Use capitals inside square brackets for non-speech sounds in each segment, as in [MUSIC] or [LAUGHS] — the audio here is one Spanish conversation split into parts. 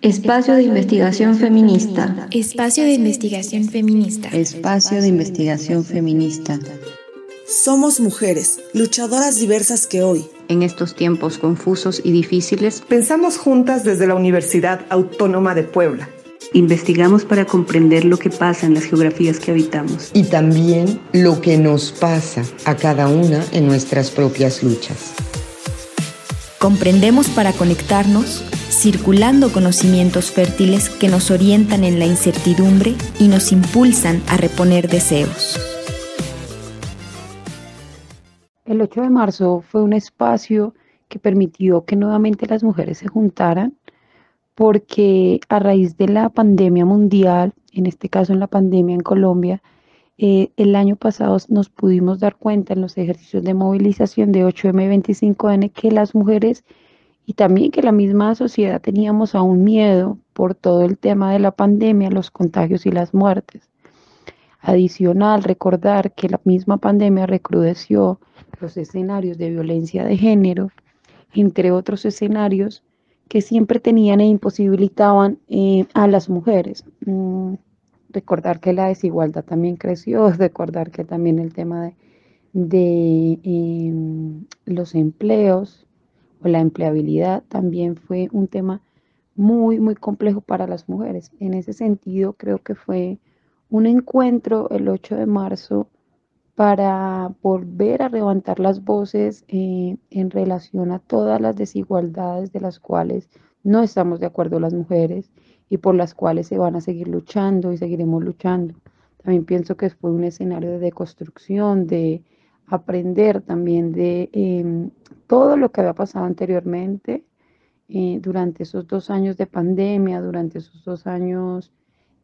Espacio de investigación feminista. Espacio de investigación feminista. Espacio de investigación feminista. Somos mujeres, luchadoras diversas que hoy, en estos tiempos confusos y difíciles, pensamos juntas desde la Universidad Autónoma de Puebla. Investigamos para comprender lo que pasa en las geografías que habitamos. Y también lo que nos pasa a cada una en nuestras propias luchas. Comprendemos para conectarnos circulando conocimientos fértiles que nos orientan en la incertidumbre y nos impulsan a reponer deseos. El 8 de marzo fue un espacio que permitió que nuevamente las mujeres se juntaran porque a raíz de la pandemia mundial, en este caso en la pandemia en Colombia, eh, el año pasado nos pudimos dar cuenta en los ejercicios de movilización de 8M25N que las mujeres y también que la misma sociedad teníamos aún miedo por todo el tema de la pandemia, los contagios y las muertes. Adicional, recordar que la misma pandemia recrudeció los escenarios de violencia de género, entre otros escenarios que siempre tenían e imposibilitaban eh, a las mujeres. Mm, recordar que la desigualdad también creció, [LAUGHS] recordar que también el tema de, em, los empleos, o la empleabilidad también fue un tema muy, muy complejo para las mujeres. En ese sentido, creo que fue un encuentro el 8 de marzo para volver a levantar las voces eh, en relación a todas las desigualdades de las cuales no estamos de acuerdo las mujeres y por las cuales se van a seguir luchando y seguiremos luchando. También pienso que fue un escenario de deconstrucción, de aprender también de em, todo lo que había pasado anteriormente eh, durante esos dos años de pandemia, durante esos dos años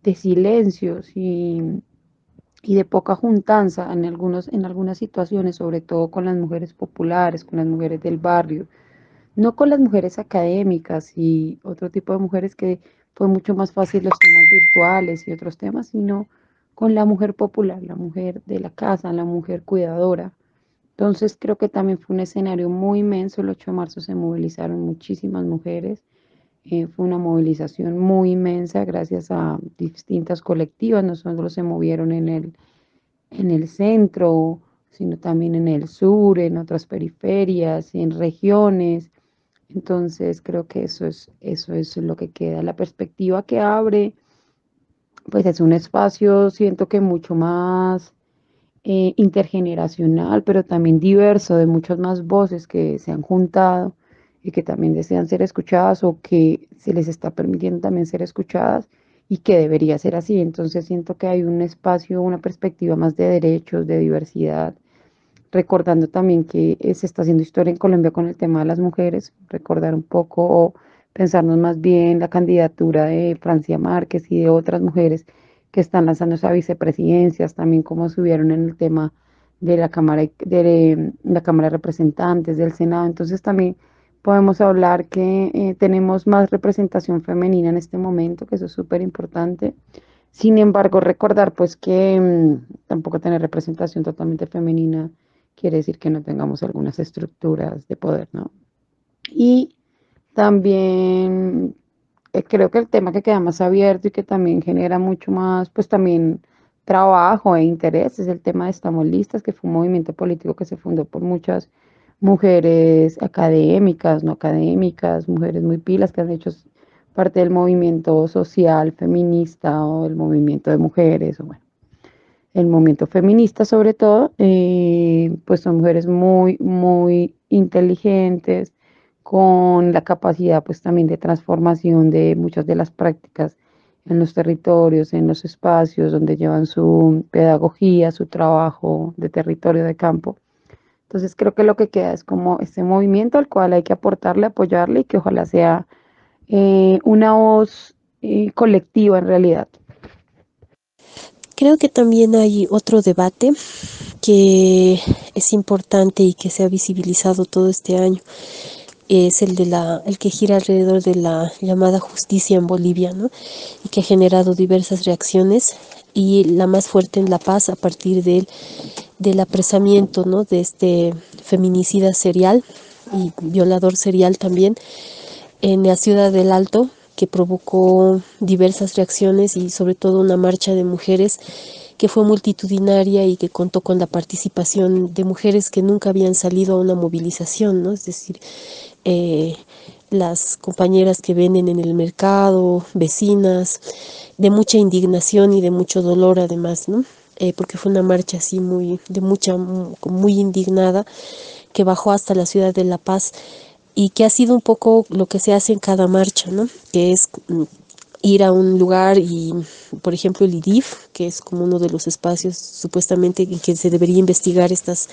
de silencios y, y, de poca juntanza en, algunos, en algunas situaciones, sobre todo con las mujeres populares, con las mujeres del barrio, no con las mujeres académicas y otro tipo de mujeres que fue mucho más fácil los temas virtuales y otros temas, sino con la mujer popular, la mujer de la casa, la mujer cuidadora. Entonces creo que también fue un escenario muy inmenso. El 8 de marzo se movilizaron muchísimas mujeres. Eh, fue una movilización muy inmensa gracias a distintas colectivas. No solo se movieron en el, en el centro, sino también en el sur, en otras periferias, en regiones. Entonces creo que eso es, eso es lo que queda. La perspectiva que abre pues es un espacio, siento que mucho más eh, intergeneracional, pero también diverso, de muchas más voces que se han juntado y que también desean ser escuchadas o que se les está permitiendo también ser escuchadas y que debería ser así. Entonces siento que hay un espacio, una perspectiva más de derechos, de diversidad, recordando también que se está haciendo historia en Colombia con el tema de las mujeres, recordar un poco o pensarnos más bien la candidatura de Francia Márquez y de otras mujeres que están lanzando a vicepresidencias, también como subieron en el tema de la Cámara de la Cámara Representantes, del Senado. Entonces también podemos hablar que eh, tenemos más representación femenina en este momento, que eso es súper importante. Sin embargo, recordar pues que mm, tampoco tener representación totalmente femenina quiere decir que no tengamos algunas estructuras de poder, ¿no? Y también creo que el tema que queda más abierto y que también genera mucho más, pues también trabajo e interés es el tema de Estamos Listas, que fue un movimiento político que se fundó por muchas mujeres académicas, no académicas, mujeres muy pilas que han hecho parte del movimiento social feminista o el movimiento de mujeres, o bueno, el movimiento feminista sobre todo, eh, pues son mujeres muy, muy inteligentes, con la capacidad pues también de transformación de muchas de las prácticas en los territorios, en los espacios donde llevan su pedagogía, su trabajo de territorio de campo. Entonces creo que lo que queda es como este movimiento al cual hay que aportarle, apoyarle y que ojalá sea eh, una voz eh, colectiva en realidad. Creo que también hay otro debate que es importante y que se ha visibilizado todo este año es el de la el que gira alrededor de la llamada justicia en Bolivia, ¿no? Y que ha generado diversas reacciones y la más fuerte en La Paz a partir del, del apresamiento, ¿no? De este feminicida serial y violador serial también en la ciudad del Alto, que provocó diversas reacciones y sobre todo una marcha de mujeres que fue multitudinaria y que contó con la participación de mujeres que nunca habían salido a una movilización, ¿no? Es decir, eh, las compañeras que venden en el mercado, vecinas, de mucha indignación y de mucho dolor además, ¿no? Eh, porque fue una marcha así muy, de mucha, muy indignada, que bajó hasta la ciudad de La Paz y que ha sido un poco lo que se hace en cada marcha, ¿no? Que es mm, ir a un lugar y, por ejemplo, el IDIF, que es como uno de los espacios supuestamente en que se debería investigar estas,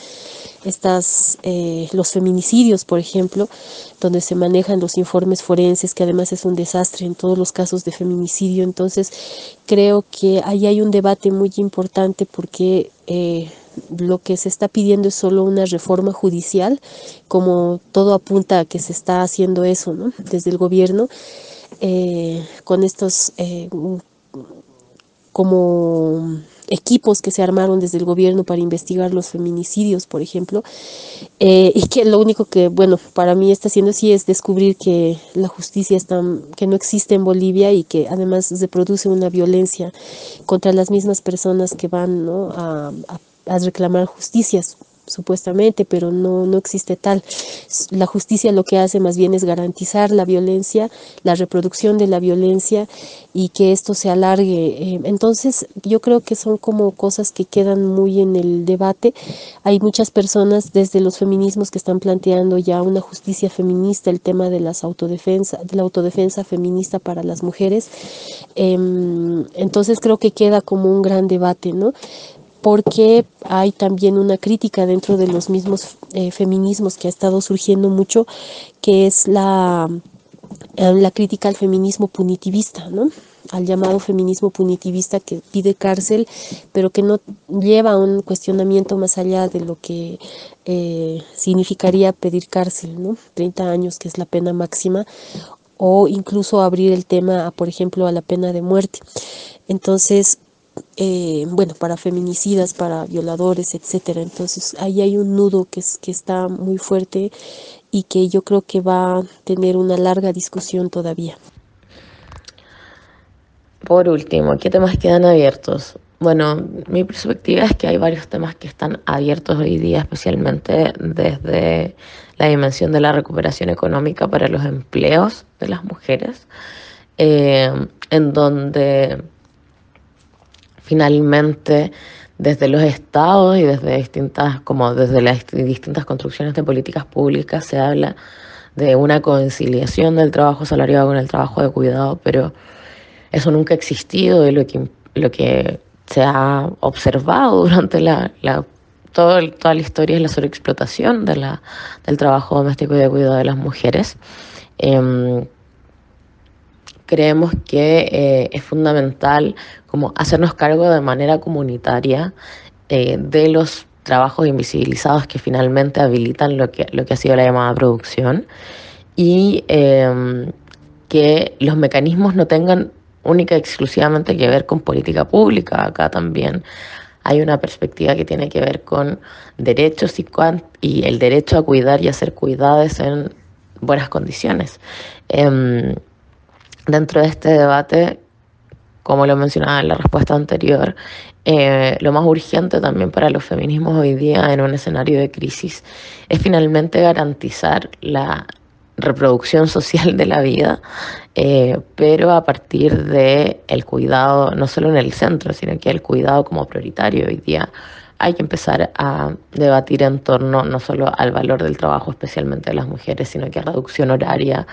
estas, eh, los feminicidios, por ejemplo, donde se manejan los informes forenses, que además es un desastre en todos los casos de feminicidio. Entonces, creo que ahí hay un debate muy importante porque eh, lo que se está pidiendo es solo una reforma judicial, como todo apunta a que se está haciendo eso, ¿no? Desde el gobierno eh, con estos como equipos que se armaron desde el gobierno para investigar los feminicidios, por ejemplo, eh, y que lo único que, bueno, para mí está haciendo así es descubrir que la justicia está, que no existe en Bolivia y que además se produce una violencia contra las mismas personas que van a, a reclamar justicias supuestamente, pero no, no existe tal. La justicia lo que hace más bien es garantizar la violencia, la reproducción de la violencia y que esto se alargue. Eh, entonces, yo creo que son como cosas que quedan muy en el debate. Hay muchas personas desde los feminismos que están planteando ya una justicia feminista, el tema de las autodefensa, de la autodefensa feminista para las mujeres. Em, entonces creo que queda como un gran debate, ¿no? Porque hay también una crítica dentro de los mismos eh, feminismos que ha estado surgiendo mucho, que es la, eh, la crítica al feminismo punitivista, ¿no? al llamado feminismo punitivista que pide cárcel, pero que no lleva a un cuestionamiento más allá de lo que eh, significaría pedir cárcel, ¿no? 30 años, que es la pena máxima, o incluso abrir el tema, por ejemplo, a la pena de muerte. Entonces, eh, bueno, para feminicidas, para violadores, etcétera. Entonces ahí hay un nudo que, es, que está muy fuerte y que yo creo que va a tener una larga discusión todavía. Por último, ¿qué temas quedan abiertos? Bueno, mi perspectiva es que hay varios temas que están abiertos hoy día, especialmente desde la dimensión de la recuperación económica para los empleos de las mujeres, eh, en donde finalmente desde los estados y desde distintas, como desde las distintas construcciones de políticas públicas se habla de una conciliación del trabajo salariado con el trabajo de cuidado, pero eso nunca ha existido y lo que, lo que se ha observado [LAUGHS] durante la, la toda la historia es la sobreexplotación del trabajo doméstico y de cuidado de las mujeres. Em, creemos que eh, es fundamental como hacernos cargo de manera comunitaria eh, de los trabajos invisibilizados que finalmente habilitan lo que, lo que ha sido la llamada producción y em, que los mecanismos no tengan única y exclusivamente que ver con política pública. Acá también hay una perspectiva que tiene que ver con derechos y, y el derecho a cuidar y a ser cuidadas en buenas condiciones. Em, dentro de este debate, como lo mencionaba en la respuesta anterior, eh, lo más urgente también para los feminismos hoy día en un escenario de crisis es finalmente garantizar la reproducción social de la vida, eh, pero a partir de el cuidado, no solo en el centro, sino que el cuidado como prioritario hoy día. Hay que empezar a debatir en torno no solo al valor del trabajo, especialmente de las mujeres, sino que a reducción horaria,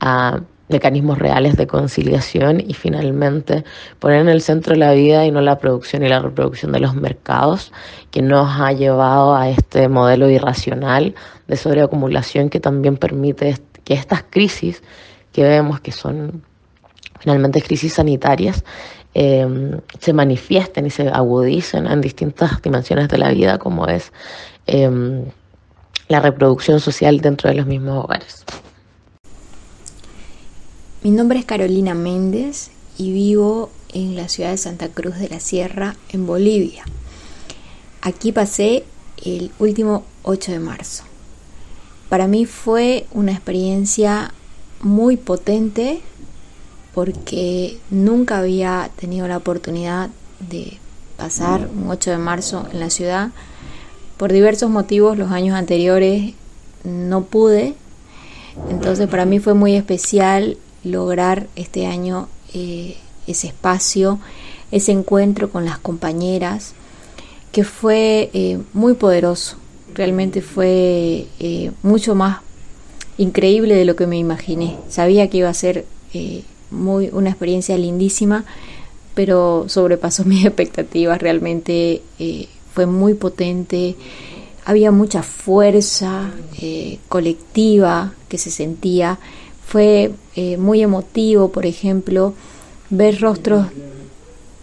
a mecanismos reales de conciliación y finalmente poner en el centro la vida y no la producción y la reproducción de los mercados que nos ha llevado a este modelo irracional de sobreacumulación que también permite que estas crisis que vemos que son finalmente crisis sanitarias em, se manifiesten y se agudicen en distintas dimensiones de la vida como es em, la reproducción social dentro de los mismos hogares. Mi nombre es Carolina Méndez y vivo en la ciudad de Santa Cruz de la Sierra, en Bolivia. Aquí pasé el último 8 de marzo. Para mí fue una experiencia muy potente porque nunca había tenido la oportunidad de pasar un 8 de marzo en la ciudad. Por diversos motivos los años anteriores no pude, entonces para mí fue muy especial lograr este año eh, ese espacio, ese encuentro con las compañeras, que fue eh, muy poderoso, realmente fue eh, mucho más increíble de lo que me imaginé. Sabía que iba a ser muy, una experiencia lindísima, pero sobrepasó [LAUGHS] mis expectativas, realmente fue muy potente había mucha fuerza colectiva que se sentía. Fue eh, muy emotivo, por ejemplo, ver rostros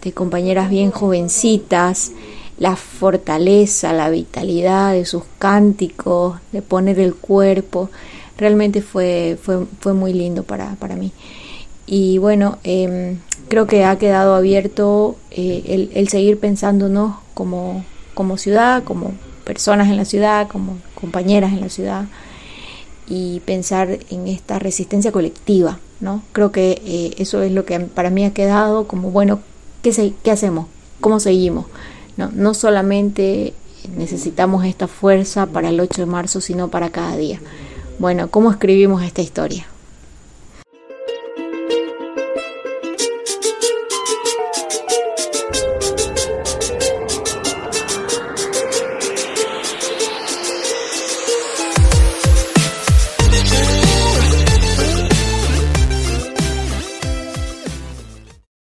de compañeras bien jovencitas, la fortaleza, la vitalidad de sus cánticos, de poner el cuerpo. Realmente fue, fue, fue muy lindo para, para mí. Y bueno, em, creo que ha quedado abierto eh, el, el, seguir pensándonos como, como ciudad, como personas en la ciudad, como compañeras en la ciudad, y pensar en esta resistencia colectiva, ¿no? Creo que eh, eso es lo que para mí ha quedado como, bueno, ¿qué, qué hacemos? ¿Cómo seguimos? No, no solamente necesitamos esta fuerza para el 8 de marzo, sino para cada día. Bueno, ¿cómo escribimos esta historia?